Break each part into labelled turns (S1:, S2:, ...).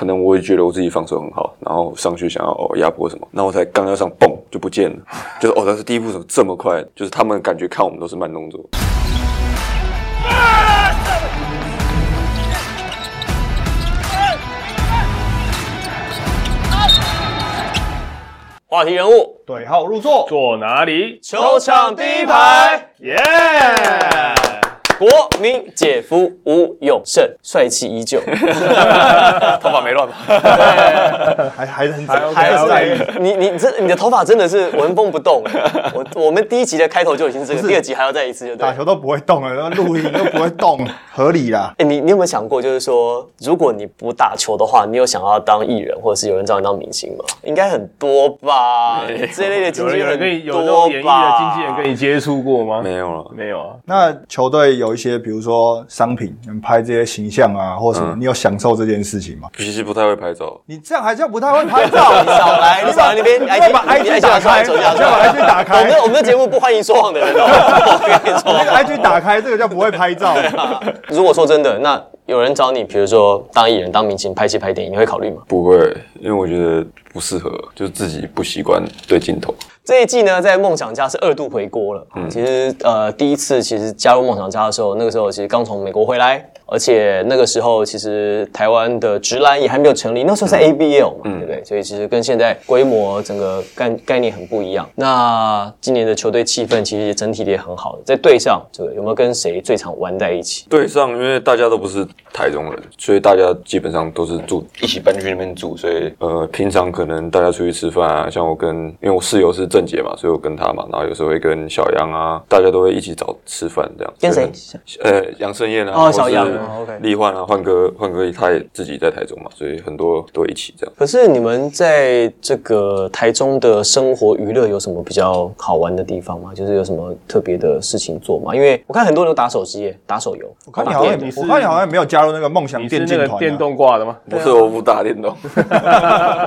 S1: 可能我也觉得我自己防守很好，然后上去想要哦压迫什么，那我才刚要上嘣就不见了，就是哦，但是第一步怎么这么快？就是他们感觉看我们都是慢动作。
S2: 话题人物，
S3: 对号入座，
S4: 坐哪里？
S2: 球场第一排，
S4: 耶！
S2: 国民姐夫吴永胜，帅气依旧，
S1: 头发没乱吧？
S3: 还还是很
S4: 还 OK，
S2: 还
S4: 还
S3: 在意
S4: 是
S2: 你你这你的头发真的是纹风不动。我我们第一集的开头就已经是这个，第二集还要再一次，就。
S3: 打球都不会动了，然后录音都不会动，合理啦。
S2: 哎、你你有没有想过，就是说，如果你不打球的话，你有想要当艺人，或者是有人找你当明星吗？应该很多吧？这类的经
S4: 有
S2: 纪人
S4: 人有人跟你有那种演艺
S2: 多吧？
S4: 的经纪人跟你接触过吗？
S1: 没有了。
S4: 没有啊。
S3: 那球队有一些，比如说商品，你们拍这些形象啊，或什么，
S1: 嗯
S3: 你有享受这件事情吗？
S1: 其实不太会拍照，
S3: 你这样还叫不太会拍照？
S2: 你少来，你少来那边
S3: 你
S2: IG
S3: 把
S2: 你
S3: IG 打开，你把
S2: 来。
S3: IG 打开我
S2: 们，我们的节目不欢迎说谎的人哦，我跟你说。
S3: 那个 IG 打开，这个叫不会拍照。
S2: 如果说真的，那有人找你，比如说当艺人、当明星、拍戏、拍电影，你会考虑吗？
S1: 不会，因为我觉得不适合，就是自己不习惯对镜头。
S2: 这一季呢，在梦想家是二度回国了。嗯其实呃，第一次其实加入梦想家的时候，那个时候其实刚从美国回来，而且那个时候其实台湾的直篮也还没有成立，那时候是 ABL 嘛，对不对？所以其实跟现在规模整个概概念很不一样。那今年的球队气氛其实整体的也很好的，在队上这个有没有跟谁最常玩在一起？
S1: 队上，因为大家都不是台中人，所以大家基本上都是住一起搬去那边住，所以呃，平常可能大家出去吃饭啊，像我跟因为我室友是郑杰嘛，所以我跟他嘛，然后有时候会跟小杨啊，大家都会一起找吃饭这样。
S2: 跟谁？
S1: 呃，杨盛燕啊，
S2: 哦小杨哦，OK
S1: 立焕啊，焕哥，焕哥他也自己在台中嘛，所以很多都一起这样。
S2: 可是你们在这个台中的生活娱乐有什么比较好玩的地方吗？就是有什么特别的事情做吗？因为我看很多人都打手机耶，打手游。
S3: 我看你好像，我看你好像没有加入那个梦想电竞团啊。
S4: 电动挂的吗？
S1: 不是我不打电动，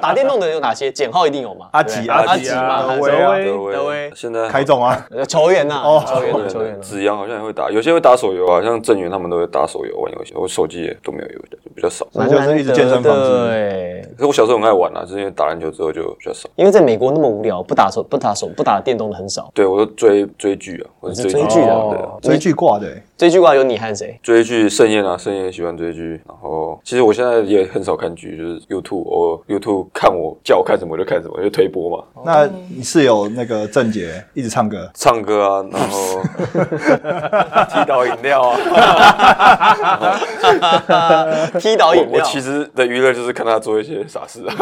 S2: 打电动的有哪些？简浩一定有嘛？
S3: 阿吉阿
S2: 阿
S4: 吉啊
S3: 德威啊
S1: 德威
S2: 德威
S1: 现在
S3: 凯总啊，
S2: 呃 球员呐，
S3: 哦
S2: 球员球员啊。
S1: 子阳好像也会打，有些会打手游啊，像郑源他们都会打手游玩游戏，我手机也都没有游的，就比较少。
S3: 那就是一直健身房
S2: 对，
S1: 可是我小时候很爱玩啊，就是因为打篮球之后就比较少。
S2: 因为在美国那么无聊，不打手、不打手、不打电动的很少。
S1: 对，我都追追剧啊，我
S2: 是
S1: 是
S2: 追剧的
S3: 追剧挂的欸。
S2: 这句话有你和谁？
S1: 追剧盛宴啊，盛宴喜欢追剧。然后其实我现在也很少看剧，就是 YouTube，我 YouTube 看我叫我看什么就看什么，就推播嘛，
S3: 那你室友那个郑杰一直唱歌，
S1: 唱歌啊，然后 踢倒饮料啊。
S2: 踢倒饮料。
S1: 我我其实的娱乐就是看他做一些傻事啊。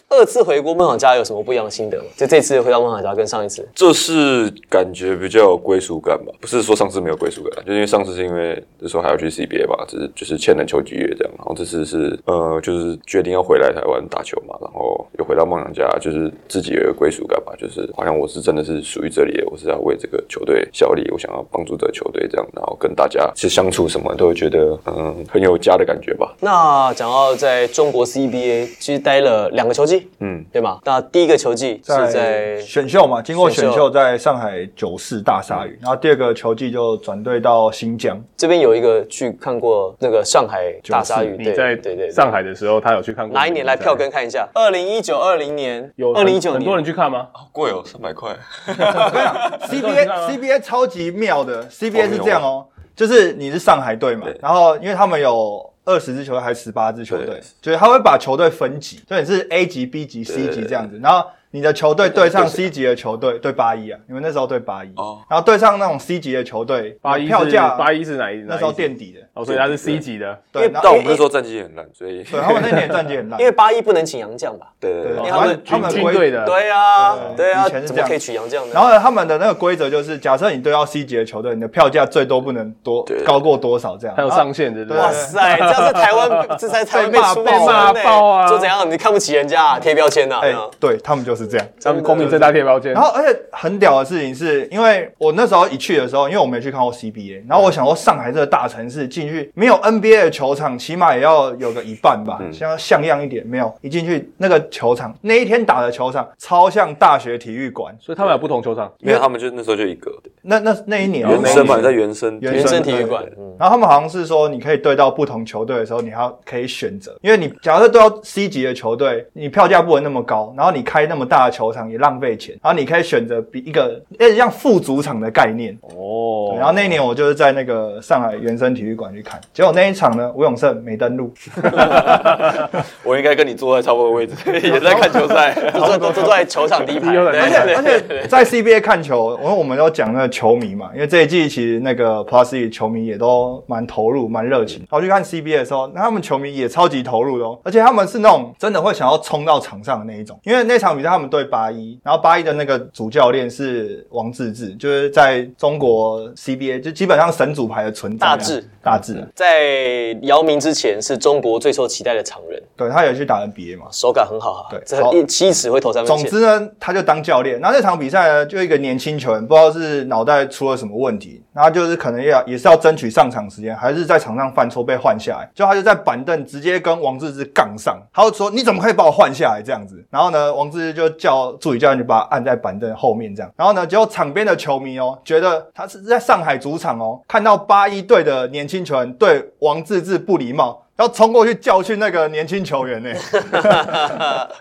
S2: 二次回国梦想家有什么不一样的心得吗？就这次回到梦想家跟上一次，
S1: 这是感觉比较有归属感吧，不是说上次没有归属感，就是因为上次是因为那时候还要去 CBA 吧，只是就是签了球季约这样，然后这次是呃就是决定要回来台湾打球嘛，然后又回到梦想家，就是自己有一个归属感吧，就是好像我是真的是属于这里的，我是要为这个球队效力，我想要帮助这个球队这样，然后跟大家是相处什么都会觉得嗯很有家的感觉吧。
S2: 那讲到在中国 CBA，其实待了两个球季，
S1: 嗯，
S2: 对吗？那第一个球季是在
S3: 在选秀嘛，经过
S2: 选秀
S3: 在上海九四大鲨鱼，然后第二个球季就转队到新疆。
S2: 这边有一个去看过那个上海大鲨鱼，对
S4: 你在
S2: 对对对
S4: 上海的时候，他有去看过
S2: 哪一年？来票根看一下？二零一九、二零年，
S4: 有
S2: 二零一九年。
S4: 很多人，去看吗？
S1: 贵哦，三百块。
S3: CBA CBA 超级妙的，CBA
S1: 哦
S3: 是这样哦，就是你是上海队嘛，然后因为他们有二十支球队还是十八支球队
S1: 对，
S3: 就是他会把球队分级，就你是 A 级、B 级、C 级这样子，然后你的球队对上 C 级的球队对八一啊，你们那时候对八一，
S1: 哦
S3: 然后对上那种 C 级的球队，
S4: 八一
S3: 票价
S4: 八一是哪一？
S3: 那时候垫底的，
S4: 哦，所以他是 C 级的。
S3: 对，
S1: 但我们那时候战绩也很烂，所以
S3: 对他们那年战绩很烂
S2: 因，为八一不能请洋将吧？
S1: 对对对
S3: 对，
S2: 因为他们
S3: 他们
S4: 军队的，
S2: 对啊，
S3: 对
S2: 对啊，
S3: 以前是这样
S2: 怎么可以取洋将呢？
S3: 然后，他们的那个规则就是，假设你对到 C 级的球队，你的票价最多不能多高过多少这样，
S4: 还有上限的，对不
S3: 对
S4: 对？
S2: 哇塞，这样是台湾，这才台湾 被
S3: 骂爆
S4: 骂爆啊
S2: 就怎样？你看不起人家，贴标签呐？
S3: 对他们就是就是这样。
S4: 他们光明正大贴标签
S3: 然。后，而且很屌的事情是，因为我那时候一去的时候，因为我没去看过 CBA，然后我想说上海这个大城市进去没有 NBA 的球场，起码也要有个一半吧，
S1: 嗯
S3: 像要像样一点。没有，一进去那个球场，那一天打的球场超像大学体育馆。
S4: 所以他们有不同球场，
S1: 因为他们就那时候就一个
S3: 那那那一年
S1: 原生嘛，在原生
S3: 原
S2: 原生体育馆
S3: 然后他们好像是说，你可以对到不同球队的时候，你还要可以选择，因为你假设对到 C 级的球队，你票价不能那么高，然后你开那么大的球场也浪费钱，然后你可以选择比一个有点像副主场的概念。
S4: 哦，
S3: 然后那一年我就是在那个上海原生体育馆去看，结果那一场呢，吴永胜没登录，
S1: 我应该跟你坐在差不多的位置，也在看球赛。
S2: 坐坐都坐在球场第一排，
S3: 而且而且在 CBA 看球，因为我们都讲那个球迷嘛，因为这一季其实那个 Plus E 球迷也都蛮投入、蛮热情。然后去看 CBA 的时候，那他们球迷也超级投入的哦，而且他们是那种真的会想要冲到场上的那一种。因为那场比赛他们对八一，然后八一的那个主教练是王治郅，就是在中国 CBA 就基本上神主牌的存在啊。
S2: 大致
S3: 大致啊，
S2: 在姚明之前是中国最受期待的常人，
S3: 对他也去打 NBA 嘛。
S2: 手感很好啊，
S3: 对好
S2: 这一七尺会投三分。
S3: 总之呢，他就当教练。那这场比赛呢，就一个年轻球员，不知道是脑袋出了什么问题，他就是可能要也是要争取上场时间，还是在场上犯错被换下来。就他就在板凳直接跟王治郅杠上，他就说你怎么可以把我换下来这样子？然后呢，王治郅就叫助理教练就把他按在板凳后面这样。然后呢，结果场边的球迷哦，觉得他是在上海主场哦，看到八一队的年轻球员对王治郅不礼貌。要冲过去教训那个年轻球员呢、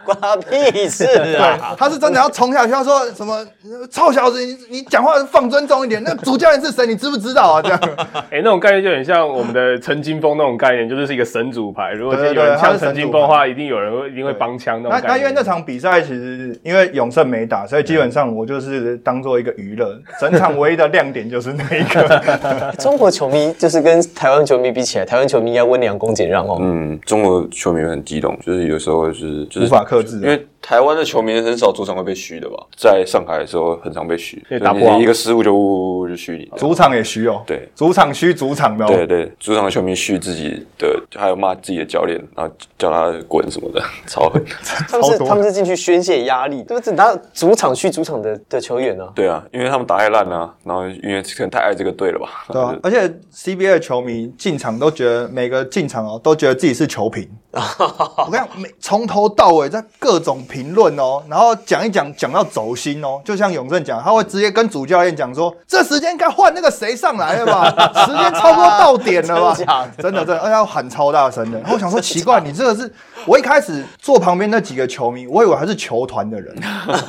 S2: 关他屁事啊！
S3: 他是真的要冲下去，他说什么臭小子，你你讲话放尊重一点。那主教练是谁，你知不知道啊？这样，
S4: 哎，那种概念就很像我们的陈金峰那种概念，就是是一个神主牌。如果有人呛陈金峰的话，一定有人会一定会帮腔那。
S3: 那因为那场比赛其实因为永胜没打，所以基本上我就是当做一个娱乐，整场唯一的亮点就是那一个。
S2: 中国球迷就是跟台湾球迷比起来，台湾球迷应该温良恭俭让哦。
S1: 嗯，中国球迷很激动，就是有时候就是就是
S3: 无法克制啊
S1: 因为台湾的球迷很少主场会被嘘的吧，在上海的时候很常被嘘，
S4: 打不好
S1: 一个失误就呜呜就嘘你。
S3: 主场也虚哦，
S1: 对
S3: 主场虚主场的哦。
S1: 对对，主场的球迷嘘自己的，还有骂自己的教练，然后叫他滚什么的，超狠。
S2: 他们是他们是进去宣泄压力，对不对？拿主场去主场的的球员呢、
S1: 对啊，因为他们打太烂了，然后因为可能太爱这个队了吧。
S3: 对啊，而且 CBA 的球迷进场都觉得每个进场哦，都觉得自己是球评。我跟你讲，每从头到尾在各种评论哦，然后讲一讲讲到走心哦，就像永正讲，他会直接跟主教练讲说，这时间该换那个谁上来了吧，时间差不多到点了吧
S2: 真的，
S3: 真的真的，而且要喊超大声的。然后我想说奇怪，你这个是我一开始坐旁边那几个球迷，我以为他是球团的人，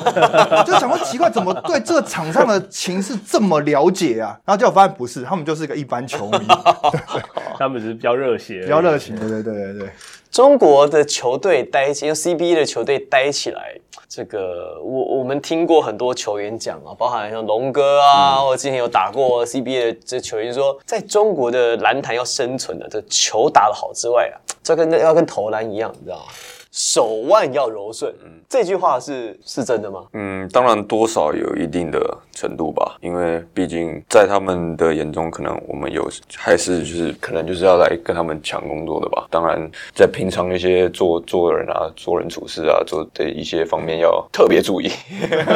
S3: 就想说奇怪，怎么对这个场上的情势这么了解啊？然后结果发现不是，他们就是一个一般球迷，
S4: 他们只是比较热血，
S3: 比较热情。对对对对对。
S2: 中国的球队待起，用 CBA 的球队待起来，这个我我们听过很多球员讲啊，包含像龙哥啊，或者之前有打过 CBA 的这球员说，在中国的篮坛要生存的，这球打得好之外啊，这跟要跟投篮一样，你知道吗？手腕要柔顺，嗯这句话是是真的吗？
S1: 嗯，当然多少有一定的程度吧，因为毕竟在他们的眼中，可能我们有还是就是可能就是要来跟他们抢工作的吧。当然，在平常一些做做人啊、做人处事啊、做的一些方面要特别注意。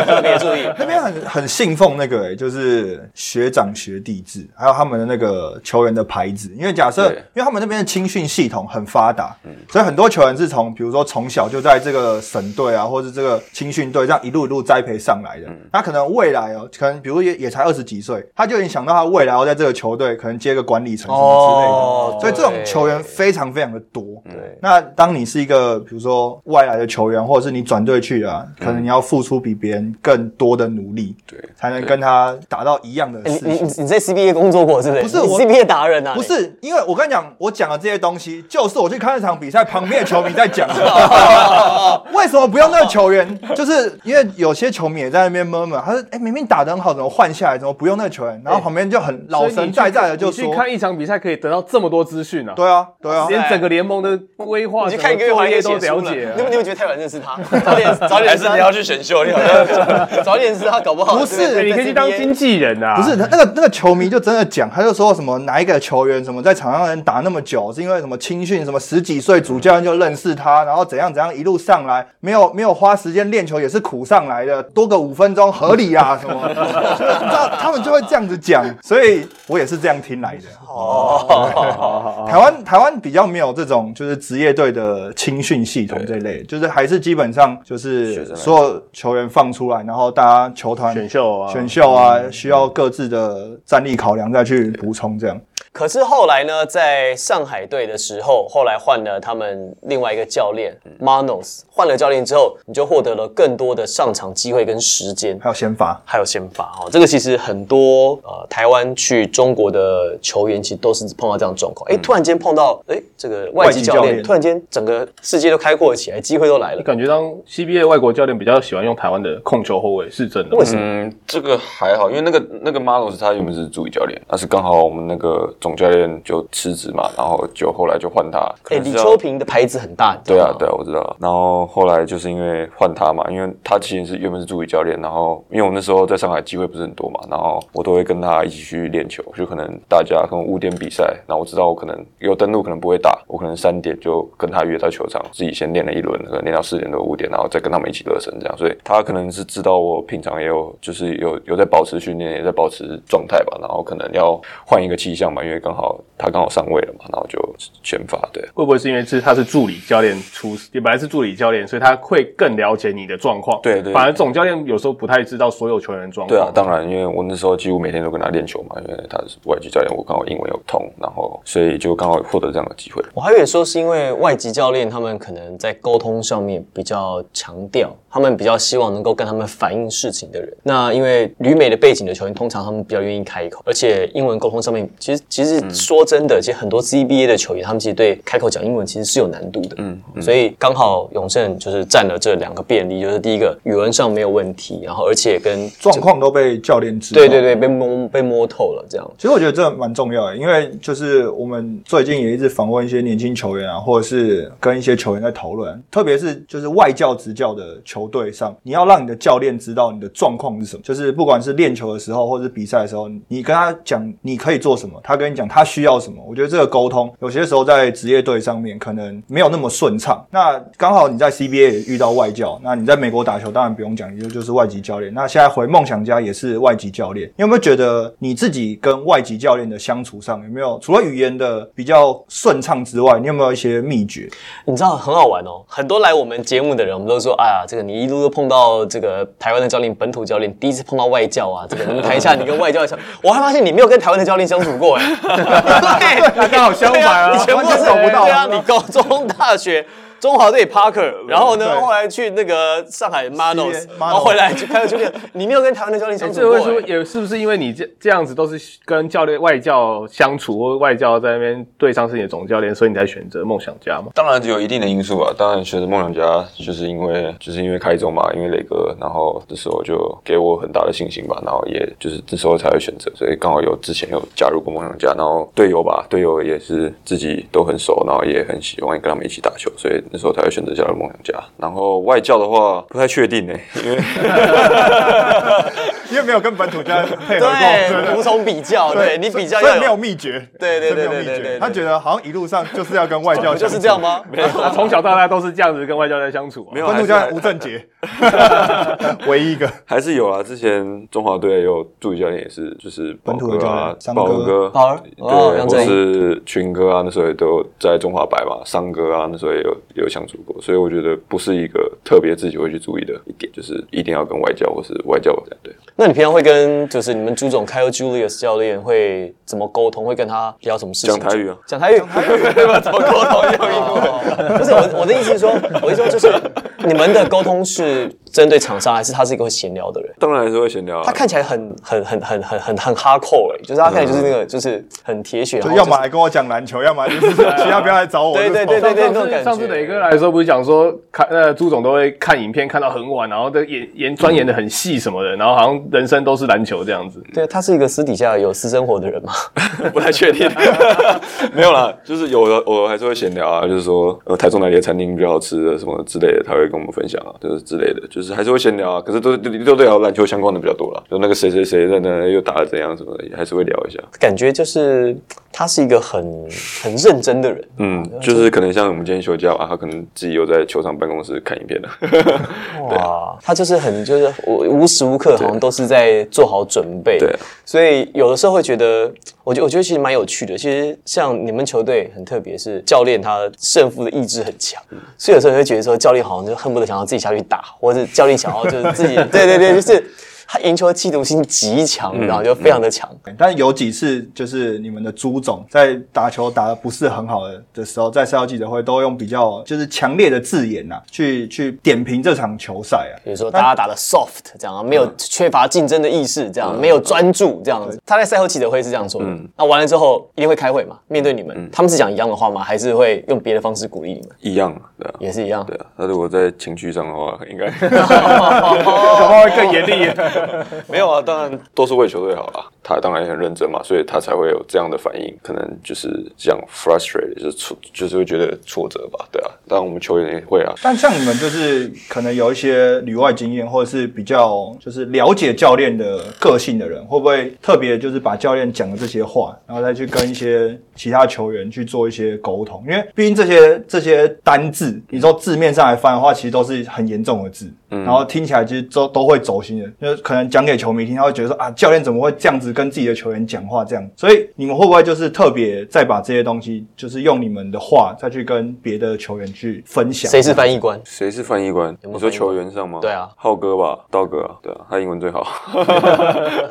S2: 特别注意，
S3: 那边很很信奉那个、欸，就是学长学弟制，还有他们的那个球员的牌子。因为假设，因为他们那边的青训系统很发达，所以很多球员是从比如说从小就在这个省队啊，或者这个青训队这样一路一路栽培上来的。他可能未来哦，可能比如也也才二十几岁，他就已经想到他未来要在这个球队可能接个管理层什么之类的。
S2: 哦
S3: 所以这种球员非常非常的多。
S2: 对
S3: 那当你是一个比如说外来的球员，或者是你转队去啊，可能你要付出比别人更多的努力，
S1: 对
S3: 才能跟他达到一样的
S2: 哎你。你你在 CBA 工作过是不是？
S3: 不是我
S2: CBA 达人啊？
S3: 不是，因为我跟你讲，我讲的这些东西，就是我去看那场比赛，旁边的球迷在讲的。为什么不用那个球员？就是因为有些球迷也在那边闷闷，他说：“哎、明明打得很好，怎么换下来？怎么不用那个球员？”然后旁边就很老神在在的就说
S4: 你去看一场比赛可以得到这么多资讯：“啊，
S3: 对啊，对啊。”
S4: 连整个联盟的规划、
S2: 你去看一个月
S4: 作业
S2: 还可以写
S4: 都了解
S2: 你。们你们觉得太晚认识他？早点早点认识他，
S1: 还是你要去选秀？你好像
S2: 早点认识他，搞不好
S3: 不是
S4: 你可以去当经纪人啊！
S3: 不是那那个那个球迷就真的讲，他就说什么哪一个球员什么在场上能打那么久，是因为什么青训什么十几岁主教练就认识他，然后后怎样怎样一路上来，没有没有花时间练球也是苦上来的，多个五分钟合理啊 什么，你知道他们就会这样子讲，所以我也是这样听来的。
S2: 哦，
S3: 台湾台湾比较没有这种就是职业队的青训系统这一类，就是还是基本上就是所有球员放出来，然后大家球团
S4: 选秀啊，
S3: 选秀啊，需要各自的战力考量再去补充这样。
S2: 可是后来呢，在上海队的时候，后来换了他们另外一个教练 Manos，换了教练之后，你就获得了更多的上场机会跟时间。
S3: 还有先发，
S2: 还有先发哦，这个其实很多呃台湾去中国的球员其实都是碰到这样的状况，哎、突然间碰到哎这个外籍教练，
S3: 教练
S2: 突然间整个世界都开阔了起来，机会都来了。
S4: 感觉当 CBA 外国教练比较喜欢用台湾的控球后卫，是真的。
S2: 为什么？
S1: 嗯，这个还好，因为那个那个 Manos 他原本是助理教练，但是刚好我们那个总教练就辞职嘛，然后就后来就换他。
S2: 哎、李秋平的牌子很大，
S1: 对啊对啊，我知道。然后后来就是因为换他嘛，因为他其实是原本是助理教练，然后因为我那时候在上海机会不是很多嘛，然后我都会跟他一起去练球，就可能大家可能五点比赛，然后我知道我可能有登录可能不会打，我可能三点就跟他约到球场，自己先练了一轮，可能练到四点多五点，然后再跟他们一起热身这样，所以他可能是知道我平常也有就是有有在保持训练，也在保持状态吧，然后可能要换一个气象嘛，因为刚好他刚好上位了嘛，然后就先发对。
S4: 会不会是因为是他是助理教练出，也本来是助理教练，所以他会更了解你的状况。
S1: 对对
S4: 反而总教练有时候不太知道所有球员的状况。
S1: 对啊，当然，因为我那时候几乎每天都跟他练球嘛，因为他是外籍教练，我刚好英文有通，然后所以就刚好获得这样的机会。
S2: 我还以为说是因为外籍教练他们可能在沟通上面比较强调，他们比较希望能够跟他们反映事情的人。那因为旅美的背景的球员，通常他们比较愿意开口，而且英文沟通上面，其实其实说真的，其实很多 CBA 的球员，他们其实对开口讲英文其实是有难度的。嗯，所以刚好永胜就是占了这两个便利，就是第一个语文上没有问题，然后而且跟
S3: 状况都被教练知道。
S2: 对对对被摸被摸透了这样。
S3: 其实我觉得这蛮重要的，因为就是我们最近也一直访问一些年轻球员啊，或者是跟一些球员在讨论，特别是就是外教执教的球队上，你要让你的教练知道你的状况是什么，就是不管是练球的时候或者是比赛的时候，你跟他讲你可以做什么，他跟你讲他需要什么。我觉得这个沟通有些时候在职业队上面可能没有那么顺畅。那刚好你在 CBA 也遇到外教，那你在美国打球当然不用讲，也就就是外籍教练。那现在回梦想家也是外籍教练，你有没有觉得你自己跟外籍教练的相处上有没有除了语言的比较顺畅之外，你有没有一些秘诀？
S2: 你知道很好玩哦，很多来我们节目的人，我们都说，哎呀，这个你一路都碰到这个台湾的教练、本土教练，第一次碰到外教啊，这个你们谈一下你跟外教的相，我还发现你没有跟台湾的教练相处过哎，对，
S4: 刚好相反啊
S2: 你 全部都是
S3: 找不到
S2: 对啊，你高中、大学。中华队 Parker，然后呢，后来去那个上海后回来就开了球练，你没有跟台湾的教练相处
S4: 这
S2: 过哎。
S4: 会说也是不是因为你这这样子都是跟教练外教相处，或外教在那边对上是你的总教练，所以你才选择梦想家嘛？
S1: 当然有一定的因素啊，当然选择梦想家就是因为就是因为开中嘛，因为磊哥，然后这时候就给我很大的信心吧，然后也就是这时候才会选择，所以刚好有之前有加入过梦想家，然后队友吧，队友也是自己都很熟，然后也很喜欢跟他们一起打球，所以那时候才会选择加入梦想家。然后外教的话不太确定呢、因为
S3: 因为没有跟本土教练配合过，
S2: 对，无从比较，对你比较要
S3: 所以没有秘诀，
S2: 对对对
S3: 所以没有秘
S2: 对对。
S3: 他觉得好像一路上就是要跟外教
S2: 就是这样？吗？
S4: 他 从小到大都是这样子跟外教在相处、啊。
S1: 没有
S3: 本土教练吴正杰，唯一一个。
S1: 还是有啊，之前中华队也有助理教练也是，就是
S3: 本土的教
S1: 宝哥啊
S3: 练，
S1: 宝
S3: 哥
S1: 哥，
S2: 宝儿哦
S1: 对，或
S2: 杨振
S1: 是群哥啊，那时候也都在中华白嘛，三哥啊，那时候也有也有相处过，所以我觉得不是一个特别自己会去注意的一点，就是一定要跟外教或是外教这样对。
S2: 那你平常会跟就是你们朱总 Kyle Julius 教练会怎么沟通？会跟他聊什么事情？
S1: 讲台语啊
S2: 讲台语，对吧？怎么沟通？用英文？不是我我的意思是说，我的意思说就是你们的沟通是针对厂商，还是他是一个会闲聊的人？
S1: 当然还是会闲聊啊
S2: 他，看起来很很很很很很很哈扣哎，就是他看起来就是那个就是很铁血，
S3: 要么来跟我讲篮球，要么就是其他不要来找我。
S2: 对对对对对那种感觉。
S4: 上次磊哥来的时候，不是讲说看呃朱总都会看影片看到很晚，然后的研研钻研的很细什么的，然后好像人生都是篮球这样子。
S2: 对，他是一个私底下有私生活的人吗？
S1: 不太确定，没有啦，就是有的我还是会闲聊啊，就是说呃台中哪里的餐厅比较好吃的什么之类的，他会跟跟我们分享啊，就是之类的，就是还是会闲聊啊，可是都都都聊篮球相关的比较多了，就那个谁谁谁在那又打的怎样什么的，也还是会聊一下。
S2: 感觉就是他是一个很很认真的人，
S1: 嗯，就是可能像我们今天休假啊，他可能自己又在球场办公室看影片了。
S2: 哇，他就是很就是我无时无刻好像都是在做好准备，
S1: 对啊
S2: 所以有的时候会觉得，我觉我觉得其实蛮有趣的。其实像你们球队很特别，是教练他胜负的意志很强，所以有时候你会觉得说教练好像就恨不得想要自己下去打，或者教练想要就是自己，对对对，就是他赢球的嫉妒心极强，然后就非常的强。
S3: 但是有几次就是你们的朱总在打球打的不是很好的的时候，在赛后记者会都用比较就是强烈的字眼呐、去去点评这场球赛啊。
S2: 比如说大家打的 soft 这样啊，没有缺乏竞争的意识，这样没有专注这样子。他在赛后记者会是这样说的。那完了之后一定会开会嘛，面对你们，他们是讲一样的话吗？还是会用别的方式鼓励你们？
S1: 一样，对啊，
S2: 也是一样。
S1: 对啊。那如果在情绪上的话，应该
S4: 会更严厉。
S1: 没有啊，当然都是为球队好啦。他当然也很认真嘛，所以他才会有这样的反应。可能就是这样 frustrated，就是挫，就是会觉得挫折吧，对啊。当然我们球员也会啊，
S3: 但像你们就是可能有一些旅外经验，或者是比较就是了解教练的个性的人，会不会特别就是把教练讲的这些话，然后再去跟一些其他球员去做一些沟通？因为毕竟这些这些单字，你说字面上来翻的话，其实都是很严重的字，然后听起来其实都都会走心的。就是可能讲给球迷听，他会觉得说啊，教练怎么会这样子跟自己的球员讲话这样？所以你们会不会就是特别再把这些东西，就是用你们的话再去跟别的球员去分享？
S2: 谁是翻译官？
S1: 谁是翻译官？
S2: 有没有
S1: 你说球员上吗？
S2: 对啊
S1: 浩哥吧，道哥啊，对啊，他英文最好。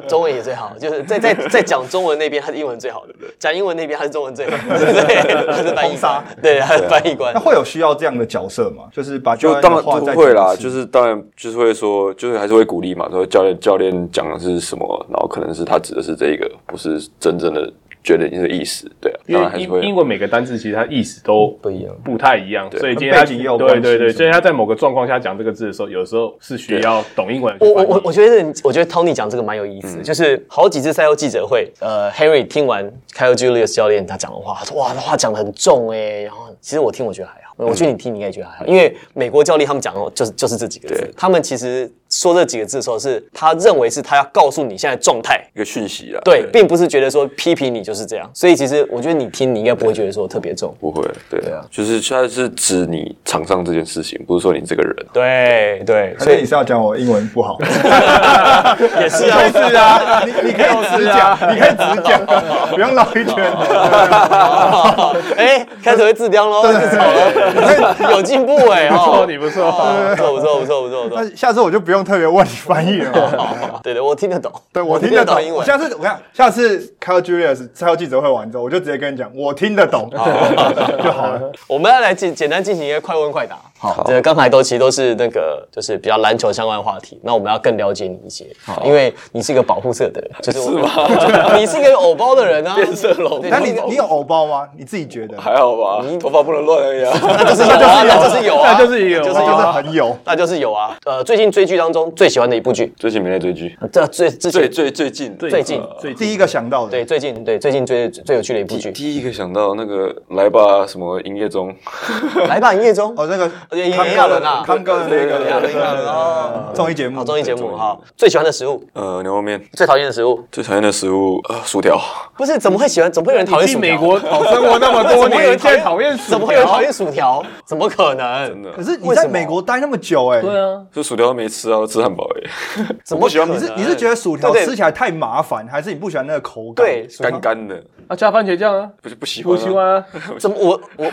S2: 中文也最好，就是在在在讲中文那边，他是英文最好的；讲英文那边，他是中文最好的。对，他是翻译官，对，他是翻译官
S3: 那。会有需要这样的角色吗？就是把
S1: 就当然不会啦，就是当然就是会说，就是还是会鼓励嘛，说教练教练讲的是什么，然后可能是他指的是这一个，不是真正的觉得你的意思，对啊，
S4: 因为英英文每个单字其实它意思都
S2: 不一样。
S4: 不太一样，所以今天他对对对，所以他在某个状况下讲这个字的时候，有时候是需要懂英文。
S2: 我我我我觉得我觉得 Tony 讲这个蛮有意思，就是好几次赛后记者会，呃，Henry 听完 Kyle Julius 教练他讲的话，他说哇，那话讲的很重哎、然后其实我听我觉得还好，我觉得你听你应该觉得还好，因为美国教练他们讲的就是就是这几个字，他们其实说这几个字的时候是他认为是他要告诉你现在状态。
S1: 一个讯息啊，
S2: 对，并不是觉得说批评你就是这样，所以其实我觉得你听你应该不会觉得说特别重。
S1: 不会，对
S2: 对啊
S1: 就是他是指你场上这件事情，不是说你这个人。
S2: 对对，
S3: 所以你是要讲我英文不好？
S2: 也是啊，
S3: 是啊，你你可以直讲，你可以直讲，不用绕一圈。
S2: 哎，开始会自刁喽，自嘲了，有进步哎，
S4: 不错，
S2: 哦，
S4: 你不错。
S2: 不错不错不错不错不错，
S3: 那下次我就不用特别问你翻译了。
S2: 对对，我听得懂，
S3: 对，我听得懂。
S2: 英文。
S3: 下次我看，下次 Kyle Julius 赛后记者会完之后，我就直接跟你讲，我听得懂 就好了。
S2: 我们要来简简单进行一个快问快答。好，这个刚才都其实都是那个就是比较篮球相关的话题。那我们要更了解你一些，因为你是一个保护色的人，就是是吗？你是一个有偶包的人啊，变色龙。
S3: 那你你有偶包吗？你自己觉得？
S1: 还好吧，头发不能乱而已啊。
S2: 那就是有啊，那就是有啊，
S4: 那就是有
S3: 就是就是很有。
S2: 那就是有啊。呃，最近追剧当中最喜欢的一部剧，
S1: 最近没在追剧，
S2: 这最之前。
S1: 最最最近。
S2: 最近。
S4: 最
S3: 第一个想到的，
S2: 对最近对最近最最有趣的一部剧，
S1: 第一个想到那个来吧什么营业中，
S2: 来吧营业中
S3: 哦，那个
S2: 炎
S3: 康
S2: 炎亚纶啊，
S3: 康哥的那
S2: 个亚纶炎亚纶
S3: 个
S2: 哦，
S3: 综艺节目，
S2: 好综艺节目哈。最喜欢的食物，
S1: 呃，牛肉面，
S2: 最讨厌的食物，
S1: 最讨厌的食物，呃，薯条。
S2: 不是怎么会喜欢？怎么会有人讨厌薯条？
S4: 去美国讨生活那么多
S2: 怎么有
S4: 年，
S2: 人
S4: 现在讨厌
S2: 怎么会有人讨厌薯条？怎么可能？
S1: 真的
S3: 可是你在美国待那么久，哎，
S4: 对啊，
S1: 就薯条都没吃啊，吃汉堡哎，
S2: 怎么
S1: 不喜欢
S3: 你是你是觉得薯条吃起来太麻烦，还是你不喜欢那个口感？
S2: 对
S1: 干干的，
S4: 啊加番茄酱啊，
S1: 不是不喜欢啊，
S4: 不喜欢啊。
S2: 怎么我我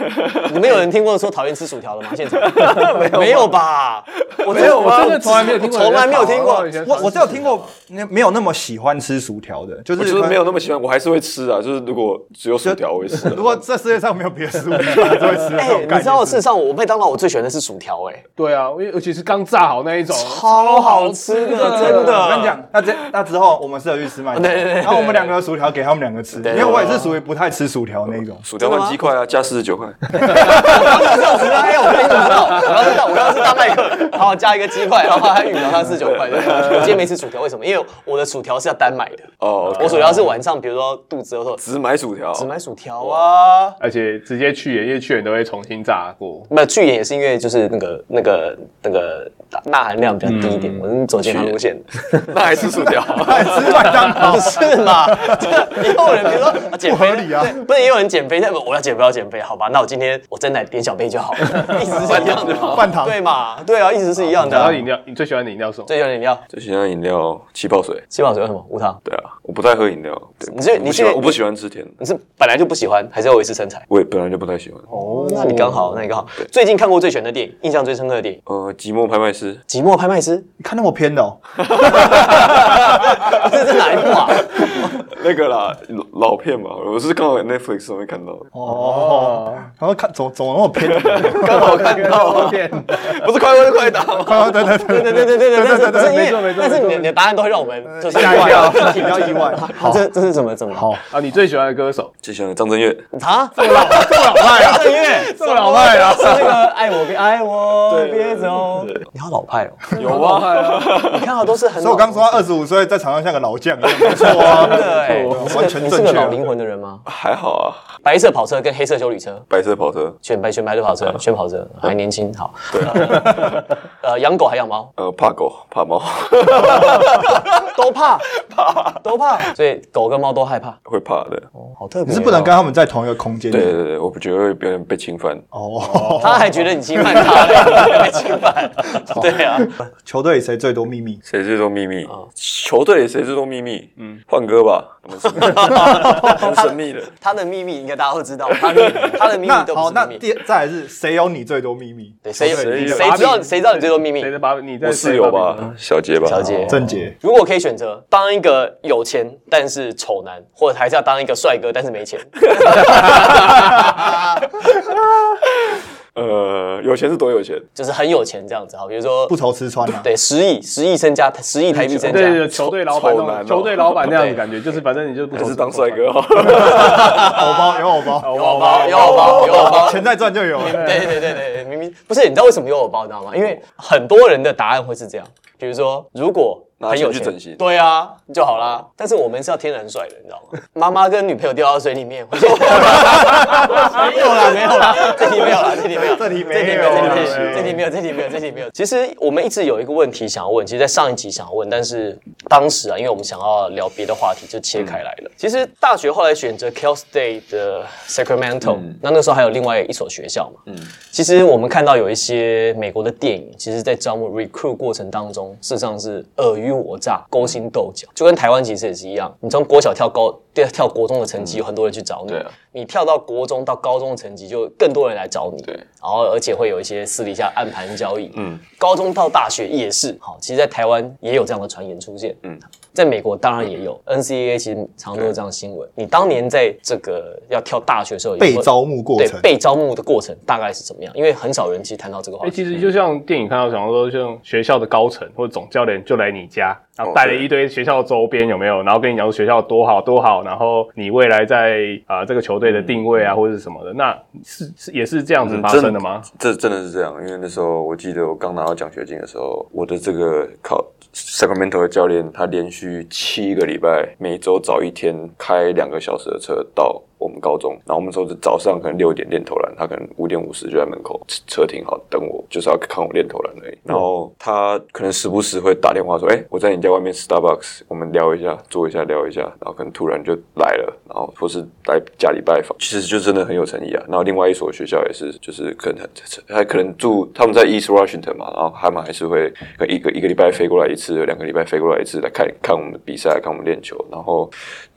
S2: 你们有人听过说讨厌吃薯条的吗？现场 没有吧？我
S4: 没有，我真的从来没有听过，
S2: 从来没有听过
S3: 我我是有听过，那没有那么喜欢吃薯条的，就是
S1: 就是没有那么喜欢，我还是会吃啊，就是如果只有薯条我会吃啊。
S3: 如果这世界上没有别的食物，我还是会吃
S2: 哎。你知道事实上我麦当劳我最喜欢的是薯条、哎，
S4: 对啊，因为尤其是刚炸好那一种，
S2: 超好吃的，真的。
S3: 我跟你讲，那这那之后我们是有去吃麦当劳，
S2: 对对对对
S3: 然后我们两个薯条给他们两个吃，因为我也是属于不太吃薯条那种。
S1: 薯条换鸡块啊，加四十九块。
S2: 我刚刚这样子啊，哎，我跟你怎么知道？我刚知道，我刚是大麦克，然后加一个鸡块，然后还羽毛汤四九块。对我今天没吃薯条，为什么？因为我的薯条是要单买的。
S1: 哦，
S2: 我薯条是晚上，比如说肚子饿的时候
S1: 只买薯条，
S2: 只买薯条啊。
S4: 而且直接去盐，因为去盐都会重新炸过。
S2: 没有去盐也是因为就是那个那个那个钠含量比较低一点，我是走健康路线。
S1: 那还吃薯条？
S3: 吃麦当劳
S2: 是嘛？也有人比如说减肥
S3: 啊
S2: 不是也有人减肥，那么我要减肥要减肥，好吧？那我今天我真奶点小杯就好，意思是一样的嘛，
S3: 半糖
S2: 对嘛？对啊，意思是一样的
S4: 饮料，你最喜欢的饮料是什么？
S2: 最喜欢的饮料，
S1: 最喜欢的饮料气泡水。
S2: 气泡水为什么无糖？
S1: 对啊，我不太喝饮料。对
S2: 你是你是
S1: 我不喜欢，我不喜欢吃甜的，
S2: 你是本来就不喜欢，还是要维持身材？
S1: 我也本来就不太喜欢。
S2: 哦，那你刚好，那你刚好。最近看过最喜欢的电影，印象最深刻的电影
S1: 呃，寂寞拍卖师，《
S2: 寂寞拍卖师
S3: 你看那么偏的哦，》，
S2: 这是哪一部啊？
S1: 那个啦，老老片嘛，我是刚好在 Netflix 上面看到的，
S3: 哦，然后看怎么怎么那么偏？
S1: 刚好看到，
S4: 片，
S1: 不是快问快答吗？
S3: 快对对对
S2: 对对对对对对对，
S4: 没错没错
S2: 但是你的你的答案都会让我们就是
S3: 吓一跳，比较意外。
S2: 好，这这是怎么怎么好
S4: 啊，你最喜欢的歌手？
S1: 最喜欢的张震岳，
S2: 啊？这么老这么老派啊！张震岳
S4: 这么老派啊
S2: 是那个爱我别爱我别走，你好老派哦！
S1: 有啊，
S2: 你看好都是很，
S3: 所以我刚说他二十五岁在场上像个老将一样，不错啊，
S2: 真的哎，
S3: 完全正确啊。
S2: 个老灵魂的人吗？
S1: 还好啊，
S2: 白色跑车跟黑色修理车，
S1: 白色跑车，
S2: 选白选白色跑车，选跑车还年轻，好。对 呃，养狗还养猫
S1: 呃，怕狗怕猫，
S2: 都怕，怕都怕，所以狗跟猫都害怕。
S1: 会怕的。
S2: 哦，好特别哦。
S3: 你是不能跟他们在同一个空间。
S1: 对对对，我不觉得会有点被侵犯。
S3: 哦，
S2: 他还觉得你侵犯他嘞，被侵犯。对啊，
S3: 球队里谁最多秘密？
S1: 谁最多秘密？球队里谁最多秘密？嗯，换歌吧，很神秘很神秘的。
S2: 他的秘密应该大家都知道，他的秘密他的秘密
S3: 那好，那
S2: 都不是秘密。
S3: 第再来是谁有你最多秘密？
S2: 对，谁有
S1: 谁有
S2: 谁知道谁知道你最多秘密
S4: 谁？的把你在
S1: 我室友吧，小杰吧，
S2: 小杰
S3: 郑杰，
S2: 如果可以选择当一个有钱但是丑男，或者还是要当一个帅哥但是没钱，
S1: 呃，有钱是多有钱？
S2: 就是很有钱这样子哈，比如说
S3: 不愁吃穿啊。
S2: 对十亿十亿身家，十亿台币身
S4: 对对对，
S2: 家，
S4: 球队老板球队老板那样
S2: 对
S4: 的感觉，就是反正你就不
S1: 还是
S4: 愁
S1: 当帅哥好？
S3: 偶 包有偶包，
S2: 有偶包有偶包有偶包，
S3: 钱再赚就有了。
S2: 对对对对，明明不是，你知道为什么有偶包，你知道吗？因为很多人的答案会是这样，比如说，如果很有钱
S1: 拿钱去整形
S2: 对啊，就好啦。但是我们是要天然帅的，你知道吗？妈妈跟女朋友掉到水里面，我就没有啦，没有啦，这题没有啦，这题没有，
S3: 这题没有
S2: 这题没有，这题没有，这题没有，这题没有。其实我们一直有一个问题想要问，其实，在上一集想要问，但是当时啊，因为我们想要聊别的话题，就切开来了。其实大学后来选择 Cal State 的 Sacramento，、那那时候还有另外一所学校嘛。嗯其实我们看到有一些美国的电影，其实在招募 recruit 过程当中，事实上是尔虞我诈、勾心斗角，就跟台湾其实也是一样。你从国小跳高，跳跳国中的成绩，有很多人去找你。
S1: 对啊
S2: 你跳到国中到高中的成绩，就更多人来找你。
S1: 对
S2: 然后而且会有一些私底下暗盘交易。嗯，高中到大学也是。好，其实，在台湾也有这样的传言出现。嗯，在美国当然也有，NCAA 其实常常都有这样的新闻。你当年在这个要跳大学的时候，有有
S3: 被招募过程，
S2: 对被招募的过程大概是怎么样？因为很少人其实谈到这个话
S4: 哎、
S2: 题。
S4: 其实就像电影看到，想说像学校的高层或者总教练就来你家，然后带了一堆学校周边，有没有？然后跟你讲说学校多好多好，然后你未来在啊、这个球队的定位啊，或者是什么的，那是是也是这样子发生的吗？
S1: 这真的是这样，因为那时候我记得我刚拿到奖学金的时候，我的这个考 Sacramento 的教练，他连续七个礼拜，每周早一天开两个小时的车到我们高中，然后我们说是早上可能六点练投篮，他可能五点五十就在门口车车停好等我，就是要看我练投篮而已。然后他可能时不时会打电话说：“哎、我在你家外面 Starbucks，我们聊一下，坐一下聊一下。”然后可能突然就来了，然后或是来家里拜访，其实就真的很有诚意啊。然后另外一所学校也是，就是可能他可能住他们在 East Washington 嘛，然后他们还是会一个一个礼拜飞过来一次，两个礼拜飞过来一次来看看我们的比赛，看我们练球。然后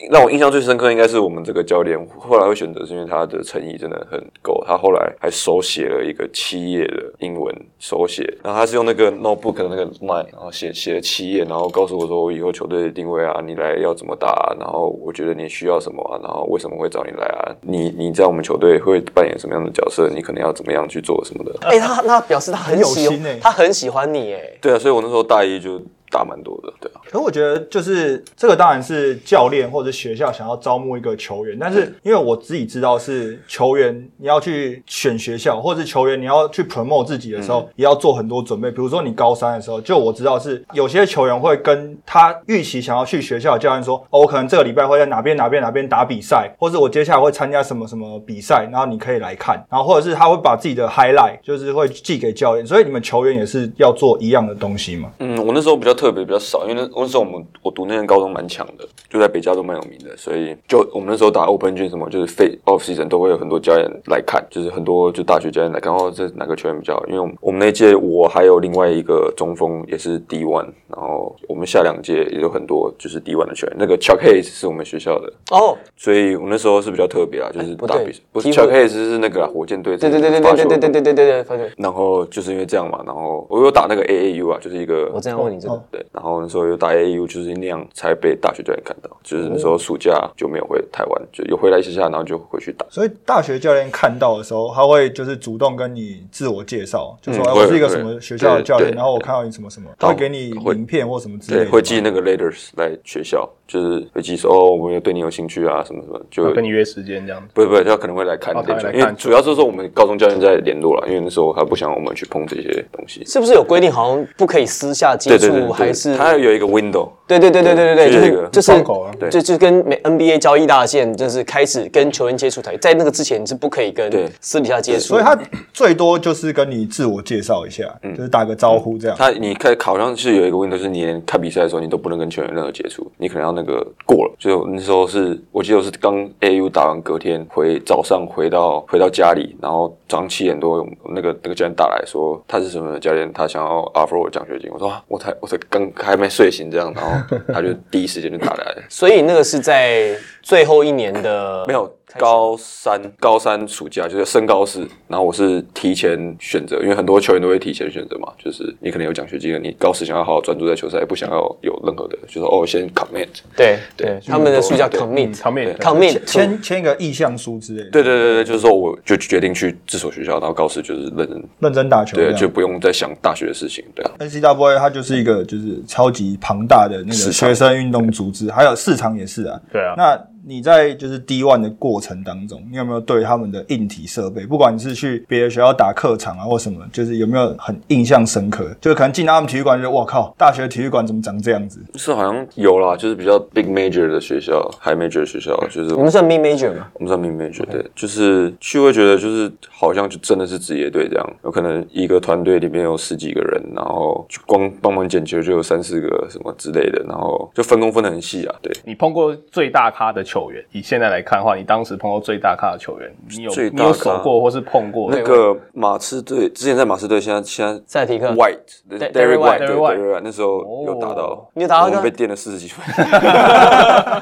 S1: 让我印象最深刻应该是我们这个教练后来会选择，是因为他的诚意真的很够。他后来还手写了一个七页的英文手写，然后他是用那个 notebook 的那个 line，然后写写了七页，然后告诉我说我以后球队的定位啊，你来要怎么打、啊，然后我觉得你需要什么啊，然后为什么会找你来啊，你你在我们球队会扮演什么样的角色，你可能要怎么样去做什么的。
S2: 哎、他那表示他很
S3: 有心欸
S2: 他很喜欢你哎。
S1: 对啊，所以我那时候大一就大蛮多的，对啊。
S3: 可我觉得就是这个当然是教练或者学校想要招募一个球员，但是因为我自己知道是球员你要去选学校，或者是球员你要去 promote 自己的时候，也要做很多准备。比如说你高三的时候，就我知道是有些球员会跟他预期想要去学校的教练说，哦，我可能这个礼拜会在哪边哪边哪边打比赛，或者我接下来会参加什么什么比赛，然后你可以来看，然后或者是他会把自己的 highlight 就是会寄给教练，所以你们球员也是要做一样的东西嘛？
S1: 嗯，我那时候比较特别，比较少，因为那那时候我们我读那间高中蛮强的，就在北加都蛮有名的，所以就我们那时候打 Open 军什么，就是非 off season 都会有很多教练来看，就是很多就大学教练来看，然后这哪个球员比较好，因为我们我们那届我还有另外一个中锋也是 D one，然后我们下两届也有很多就是 D one 的球员，那个 Chuck Hayes 是我们学校的，
S2: 哦，
S1: 所以我那时候是比较特别啊，就是打比赛，不是
S2: T1
S1: Chuck Hayes 是那个啦火箭队
S2: 对对对对对对对对对对，
S1: 然后就是因为这样嘛，然后我有打那个 AAU 啊，就是一个
S2: 我这样问你这个，
S1: 对，然后那时候有打 AAU，就是那样才被大学教练看到，就是那时候暑假就没有回台湾，就有回来一下下，然后就回去打。
S3: 所以大学教练看到的时候，他会就是主动跟你自我介绍，就说、
S1: 嗯
S3: 哎我是一个什么学校的教练，然后我看到你什么什么，
S1: 他
S3: 会给你名片或什么之类的
S1: 对，会寄那个 letters 来学校，就是会寄说哦，我们有对你有兴趣啊，什么什么，就
S4: 跟你约时间这样子。
S1: 不是不是，他可能会来看
S4: 哦他会来
S1: 因为主要就是说我们高中教练在联络了，因为那时候他不想我们去碰这些东西。
S2: 是不是有规定好像不可以私下接触，
S1: 对对对对，
S2: 还是
S1: 它有一个 window，
S2: 对对对对对对对，就是
S1: 就是对
S2: 就就跟美 NBA 交易大线，就是开始跟球员接触才，在那个之前你是不可以跟
S1: 对
S2: 私底下接触，
S3: 所以他最多就是跟你自我介绍一下，就是打个招呼这样。
S1: 他你看好像是有一个 window，就是你连看比赛的时候你都不能跟球员任何接触，你可能要那个过了。就那时候是我记得我是刚 AU 打完，隔天回早上回到回到家里，然后早上七点多那个那个教练打来说他是什么教练，他想要 offer 我奖学金。我说、啊、我才我才刚还没睡醒这样，然后 他就第一时间就打来了。
S2: 所以那个是在最后一年的
S1: 没有高三高三暑假就是升高四，然后我是提前选择，因为很多球员都会提前选择嘛，就是你可能有奖学金了，你高四想要好好专注在球赛，不想要有任何的，就是哦先 commit。
S2: 对对，他们的书叫 commit，commit，commit，
S3: 签签一个意向书之类的，
S1: 对对对对，就是说我就决定去这所学校，然后高四就是认真，
S3: 认真打球这
S1: 对，就不用再想大学的事情，对啊。
S3: ，N C W A 它就是一个就是超级庞大的那个学生运动组织，还有市场也是啊。
S4: 对啊，
S3: 那你在就是 D one 的过程当中，你有没有对他们的硬体设备，不管你是去别的学校打客场啊或什么，就是有没有很印象深刻？就是可能进到他们体育馆，觉得哇靠，大学体育馆怎么长这样子？
S1: 是好像有啦，就是比较 big major 的学校，high major 的学校，就是
S2: 我们算 mid major 吗？
S1: 我们算 mid major 对，就是去会觉得就是好像就真的是职业队这样，有可能一个团队里面有十几个人，然后就光帮忙捡球就有三四个什么之类的，然后就分工分的很细啊，对。
S4: 你碰过最大咖的球员，以现在来看的话，你当时碰到最大咖的球员，你有
S1: 最大咖
S4: 你有守过或是碰过
S1: 那？个马刺队之前在马刺队，现在现在
S2: 塞提克。
S1: White
S2: Derrick
S1: Derrick
S2: White
S1: 那时候有打到，
S2: 你有打到
S1: 被电了四十几分。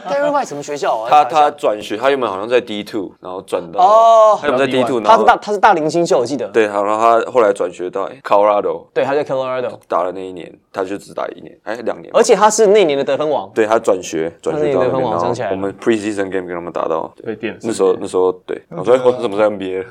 S2: Derry White 什么学校啊？
S1: 他他转学，他原本好像在 D two，然后转到
S2: 哦
S1: 他原本在 D two，
S2: 他是大他是大龄新秀，我记得。
S1: 对，好，然后他后来转学到哎 Colorado
S2: 对，他在 Colorado，
S1: 打了那一年，他就只打一年，哎两年，
S2: 而且他是那年的得分王。
S1: 对他转学转学到
S2: 得分王
S1: 然后
S2: 想起来了。
S1: 我们 preseason game 跟他们打到，对
S4: 被电了
S1: 那时候那时候对，我说哎我怎么在 NBA？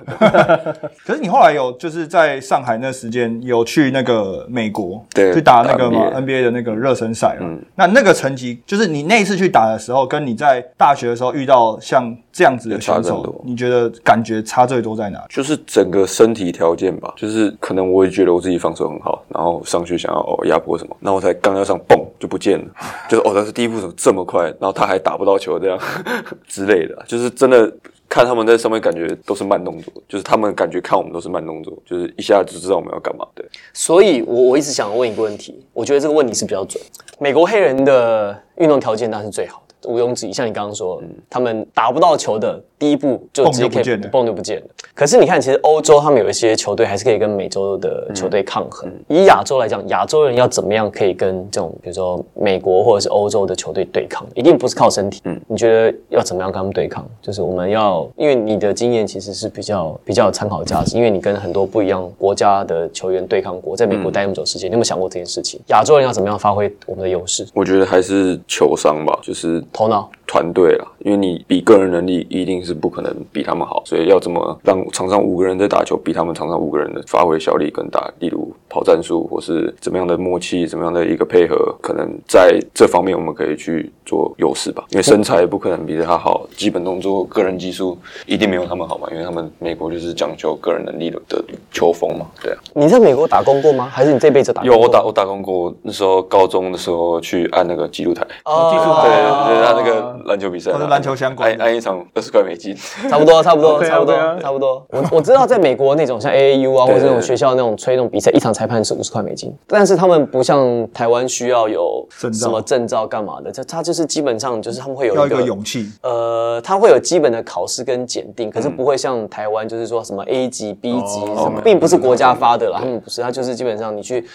S3: 可是你后来有就是在上海那时间有去那个美国，
S1: 对
S3: 去打那个嘛
S1: NBA
S3: NBA 的那个热身赛嘛。
S1: 嗯。
S3: 那那个成绩，就是你那一次去打的时候，跟你在大学的时候遇到像这样子的选手你觉得感觉差最多在哪？
S1: 就是整个身体条件吧，就是可能我也觉得我自己防守很好，然后上去想要哦压迫什么，然后我才刚要上蹦就不见了，就是哦，但是第一步怎么这么快，然后他还打不到球这样 之类的，就是真的看他们在上面感觉都是慢动作，就是他们感觉看我们都是慢动作，就是一下就知道我们要干嘛。对，
S2: 所以我我一直想问一个问题，我觉得这个问题是比较准。美国黑人的运动条件当然是最好的，毋庸置疑。像你刚刚说，他们打不到球的第一步就直接可以
S3: 蹦就不见了。
S2: 可是你看，其实欧洲他们有一些球队还是可以跟美洲的球队抗衡。以亚洲来讲，亚洲人要怎么样可以跟这种比如说美国或者是欧洲的球队对抗？一定不是靠身体。嗯，你觉得要怎么样跟他们对抗？就是我们要，因为你的经验其实是比较比较有参考价值，因为你跟很多不一样国家的球员对抗过，在美国待那么久时间，你有没有想过这件事情？亚洲人要怎么样发挥我们的优势？
S1: 我觉得还是球商吧，就是
S2: 头脑。
S1: 团队了，因为你比个人能力一定是不可能比他们好，所以要怎么让场上五个人在打球比他们场上五个人的发挥效力更大，例如跑战术或是怎么样的默契，怎么样的一个配合，可能在这方面我们可以去做优势吧。因为身材不可能比他好，基本动作、个人技术一定没有他们好嘛，因为他们美国就是讲究个人能力的的球风嘛，对啊。
S2: 你在美国打工过吗？还是你这辈子打？
S1: 有我打我打工过，那时候高中的时候去按那个记录台，
S2: 哦
S3: 技术
S1: 对
S3: 台
S1: 对，他那个篮球比赛，
S3: 或者篮球相关的。
S1: 按按一场二十块美金，
S2: 差不多，差不多差不多差不多。我我知道在美国那种像 AAU 啊，或者那种学校那种吹那种比赛，一场裁判是五十块美金，但是他们不像台湾需要有
S3: 证照。
S2: 什么证照干嘛的，这他就是基本上就是他们会有
S3: 一个勇气。
S2: 呃，他会有基本的考试跟检定，可是不会像台湾就是说什么 A 级、B 级，
S3: 哦
S2: 什么并不是国家发的啦，他们不是，他就是基本上你去，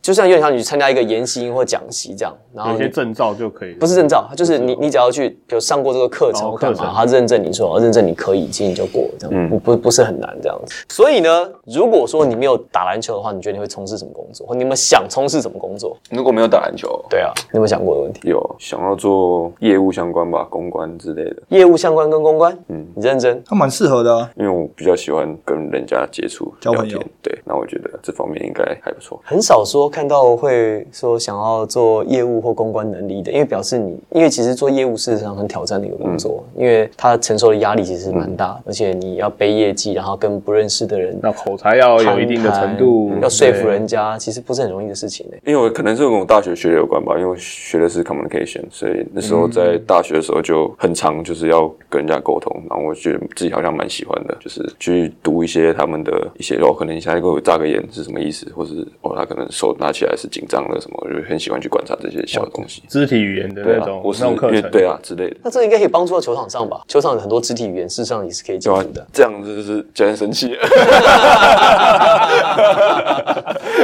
S2: 就像有点像你去参加一个研习营或讲习这样，然后
S4: 有一些证照就可以，
S2: 不是证照，它就是你你只要去，比如上过这个课程干嘛，
S4: 课程。
S2: 他认证你说，哦认证你可以，其实你就过，这样
S1: 嗯。
S2: 不不不是很难这样子。所以呢，如果说你没有打篮球的话，你觉得你会从事什么工作，或你有没有想从事什么工作？
S1: 如果没有打篮球，
S2: 对啊，你有没有想过的问题？
S1: 有想要做业务相关吧，公关之类的，
S2: 业务相关跟公关，嗯，你认真。
S3: 他蛮适合的啊，
S1: 因为我比较喜欢跟人家接触、
S3: 交朋友，
S1: 对，那我觉得这方面应该还不错。
S2: 很少说看到会说想要做业务或公关能力的，因为表示你，因为其实做业务事实上很挑战的一个工作，因为他承受的压力其实是蛮大，而且你要背业绩，然后跟不认识的人
S4: 那口才要有一定的程度，
S2: 要说服人家，其实不是很容易的事情呢。
S1: 因为我可能是跟我大学学的有关吧，因为我学的是 communication，所以那时候在大学的时候就很常就是要跟人家沟通，然后我觉得自己好像蛮喜欢的，就是去读一些他们的一些哦，可能你现在给我眨个眼是什么意思，或是哦他可能手拿起来是紧张的什么，我就很喜欢去观察这些小东西。
S4: 肢体语言的那种
S1: 或是
S4: 那种课程，
S1: 因为对啊之类的。
S2: 那这应该可以帮助到球场上吧？球场有很多肢体语言，事实上也是可以解
S1: 对啊
S2: 决的。，
S1: 这样子就是教练生气了。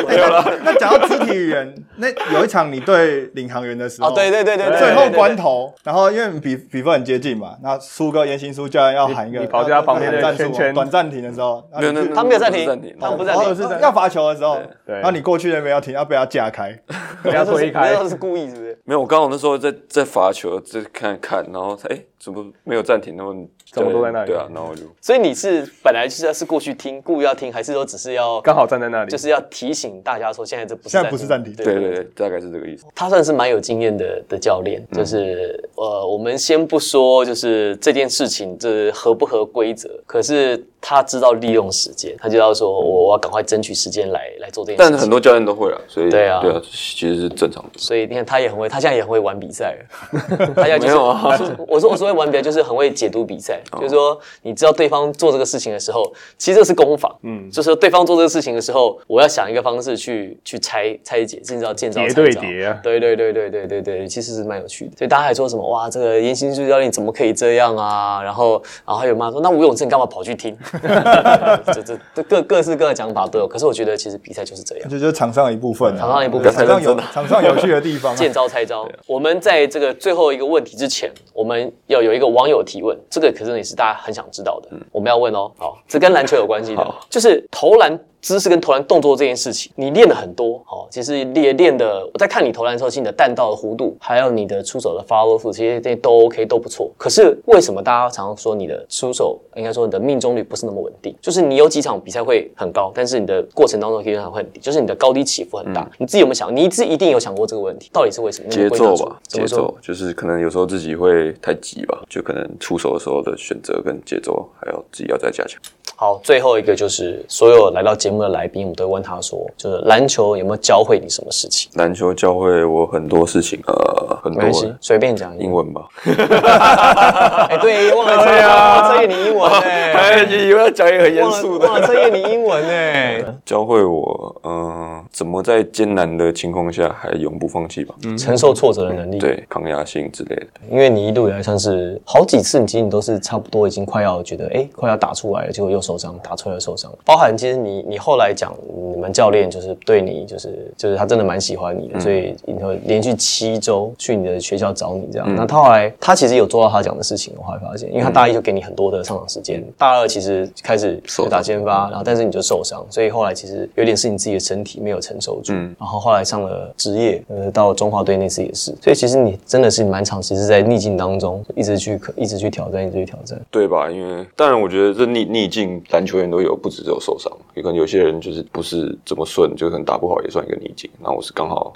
S3: 哎那那讲到肢体语言，那有一场你对领航员的时候，
S2: 哦，对对对对对，
S3: 最后关头，然后因为比比分很接近嘛，那苏哥严行苏教练要喊一个，
S4: 你跑在他旁边的
S3: 战术
S4: 圈圈
S3: 短暂停的时候，
S1: 没有，那
S3: 那你
S2: 他们没有暂停
S1: 暂停，
S2: 他们不暂停
S3: 然后要罚球的时候，然后你过去那边要停，要被他架开，
S4: 不 要推开
S2: 那，是故意是不是？
S1: 没有，我刚好那时候在在罚球，在看看，然后哎，怎么没有暂停？那么
S4: 怎么都在那里
S1: 对啊，然后我就
S2: 所以你是本来就是要是过去听，故意要听，还是说只是要
S4: 刚好站在那里，
S2: 就是要提醒大家说现在这不是
S3: 现在不是暂停
S2: 对
S1: 对对对，大概是这个意思。
S2: 他算是蛮有经验的的教练，就是、呃，我们先不说就是这件事情这合不合规则，可是他知道利用时间，他就要说我我要赶快争取时间来来做这件事情。
S1: 但很多教练都会啊，所以
S2: 对啊
S1: 对啊，其实是正常的。
S2: 所以你看他也很会，他现在也很会玩比赛了。他现在就是
S1: 没有啊
S2: 我说我说会玩别，就是很会解读比赛，就是说你知道对方做这个事情的时候，其实这是攻防，嗯，就是说对方做这个事情的时候，我要想一个方式去去拆拆解，甚至要见招
S4: 叠
S2: 拆招。
S4: 对叠啊
S2: 对对对对对对对，其实是蛮有趣的。所以大家还说什么哇，这个严行助教练怎么可以这样啊？然后然后还有妈说，那吴永正干嘛跑去听？这这这各各式各的讲法都有。可是我觉得其实比赛就是这样。
S3: 这就是场上的一部分啊，
S2: 场上一部分
S3: 场上有场上有趣的地方啊，
S2: 见招拆招。我们在这个最后一个问题之前，我们要有一个网友提问，这个可是也是大家很想知道的。我们要问哦，好，这跟篮球有关系的，就是投篮。姿势跟投篮动作这件事情，你练了很多，哦，其实练练的，我在看你投篮的时候，其实你的弹道的弧度，还有你的出手的 follow through，其实这些都 OK，都不错。可是为什么大家常常说你的出手，应该说你的命中率不是那么稳定？就是你有几场比赛会很高，但是你的过程当中可以常会很低，就是你的高低起伏很大。你自己有没有想？你自己一定有想过这个问题，到底是为什么？
S1: 节奏吧，节？奏就是可能有时候自己会太急吧，就可能出手的时候的选择跟节奏还要自己要再加强。
S2: 好，最后一个就是所有来到节目的来宾，我们都会问他说，就是篮球有没有教会你什么事情？
S1: 篮球教会我很多事情，呃，很
S2: 没关系
S1: 多，
S2: 随便讲。
S1: 英文吧。
S2: 哎，对，忘了测验，测验你英文哎，
S1: 哎，以为要讲一个很严肃的，
S2: 忘了测验你英文哎。
S1: 教会我，嗯、怎么在艰难的情况下还永不放弃吧。
S2: 承受挫折的能力，，
S1: 对，抗压性之类的。
S2: 因为你一路以来算是好几次，你其实你都是差不多已经快要觉得哎快要打出来了，结果又受伤，打出来的受伤。包含其实你你后来讲，你们教练就是对你就是就是他真的蛮喜欢你的，所以你会连续七周去你的学校找你这样。那他后来他其实有做到他讲的事情，我后来发现，因为他大一就给你很多的上场时间，大二其实开始就打先发，然后但是你就受伤，所以后来其实有点是你自己的身体没有承受住，然后后来上了职业，呃，到中华队那次也是，所以其实你真的是蛮长期是在逆境当中一直去一直去挑战，一直去挑战。
S1: 对吧？因为当然，我觉得这逆逆境篮球员都有，不止只有受伤，有可能有些人就是不是这么顺，就可能打不好也算一个逆境。那我是刚好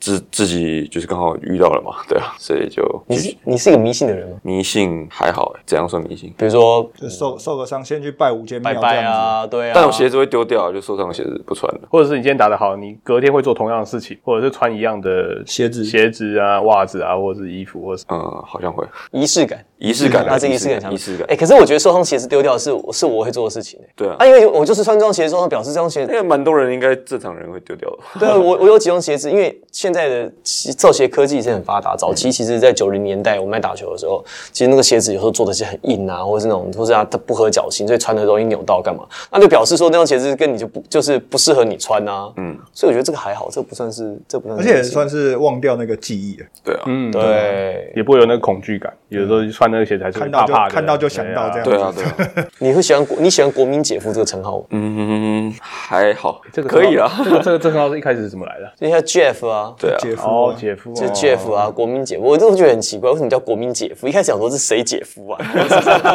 S1: 自自己就是刚好遇到了嘛，对啊，所以就
S2: 你是你是一个迷信的人吗？
S1: 迷信还好、欸，怎样算迷信？
S2: 比如说
S3: 就受受个伤，先去拜五间庙
S2: 拜。拜啊，对啊，
S1: 但我鞋子会丢掉，就受伤的鞋子不穿了。
S4: 或者是你今天打得好，你隔天会做同样的事情，或者是穿一样的
S3: 鞋子
S4: 鞋子啊、袜子啊，或者是衣服，或者是
S1: 嗯，好像会
S2: 仪式感。
S1: 仪式感啊，
S2: 他这仪式感强，
S1: 仪式感
S2: 哎、。可是我觉得受伤鞋子丢掉是是我会做的事情、欸。
S1: 对啊
S2: 啊，因为我就是穿这双鞋子受伤，表示这双鞋子
S1: 因为蛮多人应该正常人会丢掉的。
S2: 对啊，我我有几双鞋子，因为现在的造鞋科技是很发达。早期其实，在九零年代我们在打球的时候，其实那个鞋子有时候做的是很硬啊，或者是那种，或是它它不合脚型，所以穿的容易扭到干嘛？那就表示说那双鞋子跟你就不就是不适合你穿啊。嗯，所以我觉得这个还好，这不算是这不算是
S3: 而且也算是忘掉那个记忆了，
S1: 对啊，
S4: 嗯，
S2: 对。
S4: 也不会有那个恐惧感。有的时候穿那个鞋子还是会
S3: 看到就
S4: 怕怕的，
S3: 看到就想到这样
S1: 对啊，对啊。
S2: 你会喜欢国你喜欢国民姐夫这个称号吗？
S1: 嗯，还好，
S4: 这个
S1: 可以啊。
S4: 这个这个这个号是一开始是怎么来的？
S2: 就像 Jeff 啊，
S1: 对啊，
S3: 姐夫
S4: 姐夫，
S2: 就
S4: 哦
S2: Jeff 啊，国民姐夫，我真的觉得很奇怪，为什么叫国民姐夫？一开始想说是谁姐夫啊？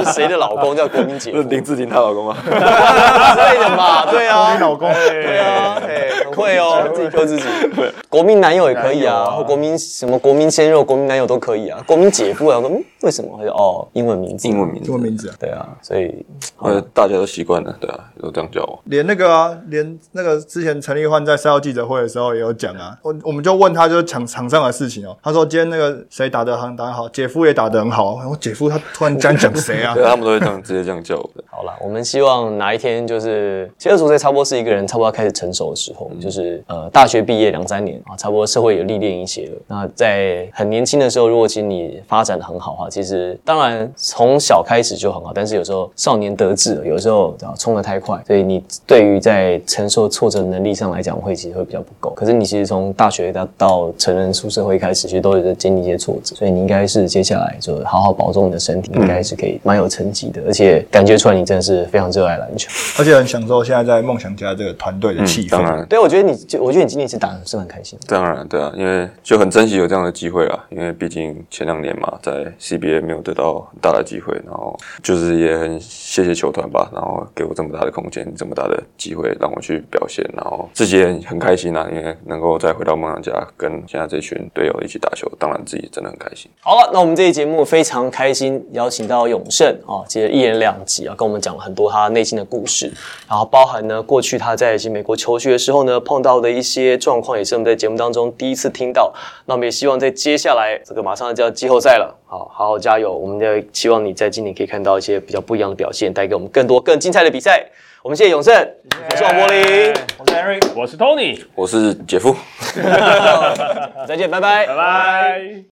S2: 是 谁的老公叫国民姐夫
S1: 是林志玲她老公吗？
S2: 之类的嘛？对啊，
S3: 老公，
S2: 对啊，会哦，自己扣自己。国民男友也可以啊，国民什么国民鲜肉、国民男友都可以啊。国民姐夫啊，我说嗯，为什么？会哦，英文名字，
S1: 英文名字
S3: 英，文名字啊，
S2: 对啊，所以
S1: 呃，大家都习惯了，对啊，都这样叫我。
S3: 连那个啊，连那个之前陈立焕在赛后记者会的时候也有讲啊，我我们就问他就是场场上的事情哦，他说今天那个谁打得很打得好，姐夫也打得很好，我姐夫他突然这样讲谁啊
S1: 对？他们都会这样直接这样叫我的。
S2: 好了，我们希望哪一天就是，其实二十五岁差不多是一个人差不多要开始成熟的时候，就是呃大学毕业两三年啊，差不多社会有历练一些了。那在很年轻的时候，如果其实你发展的很好的话，其实当然从小开始就很好，但是有时候少年得志了，有时候啊冲得太快，所以你对于在承受挫折能力上来讲，会其实会比较不够。可是你其实从大学到到成人出社会开始，其实都有在经历一些挫折，所以你应该是接下来就好好保重你的身体，应该是可以蛮有成绩的，而且感觉出来你真的是非常热爱篮球。
S3: 而且很享受现在在梦想家这个团队的气氛。
S1: 当然，
S2: 对，我觉得你，就我觉得你今天是打的是很开心。
S1: 当然，对啊，因为就很珍惜有这样的机会啊，因为毕竟前两年嘛，在 CBA 也没有得到很大的机会，然后就是也很谢谢球团吧，然后给我这么大的空间，这么大的机会让我去表现，然后自己也很开心啊，因为能够再回到梦想家，跟现在这群队友一起打球，当然自己真的很开心。
S2: 好了，那我们这期节目非常开心，邀请到永胜啊，接着一人两集啊，跟我们讲了很多他内心的故事，然后包含呢过去他在一些美国求学的时候呢碰到的一些状况，也是我们在节目当中第一次听到。那我们也希望在接下来这个马上就要季后赛了，好好好加油！我们的希望你在今年可以看到一些比较不一样的表现，带给我们更多更精彩的比赛。我们谢谢永胜，我是王柏林，
S3: 我是 Henry。
S4: 我是 Tony，
S1: 我是姐夫。
S2: 再见，拜拜，
S4: 拜拜。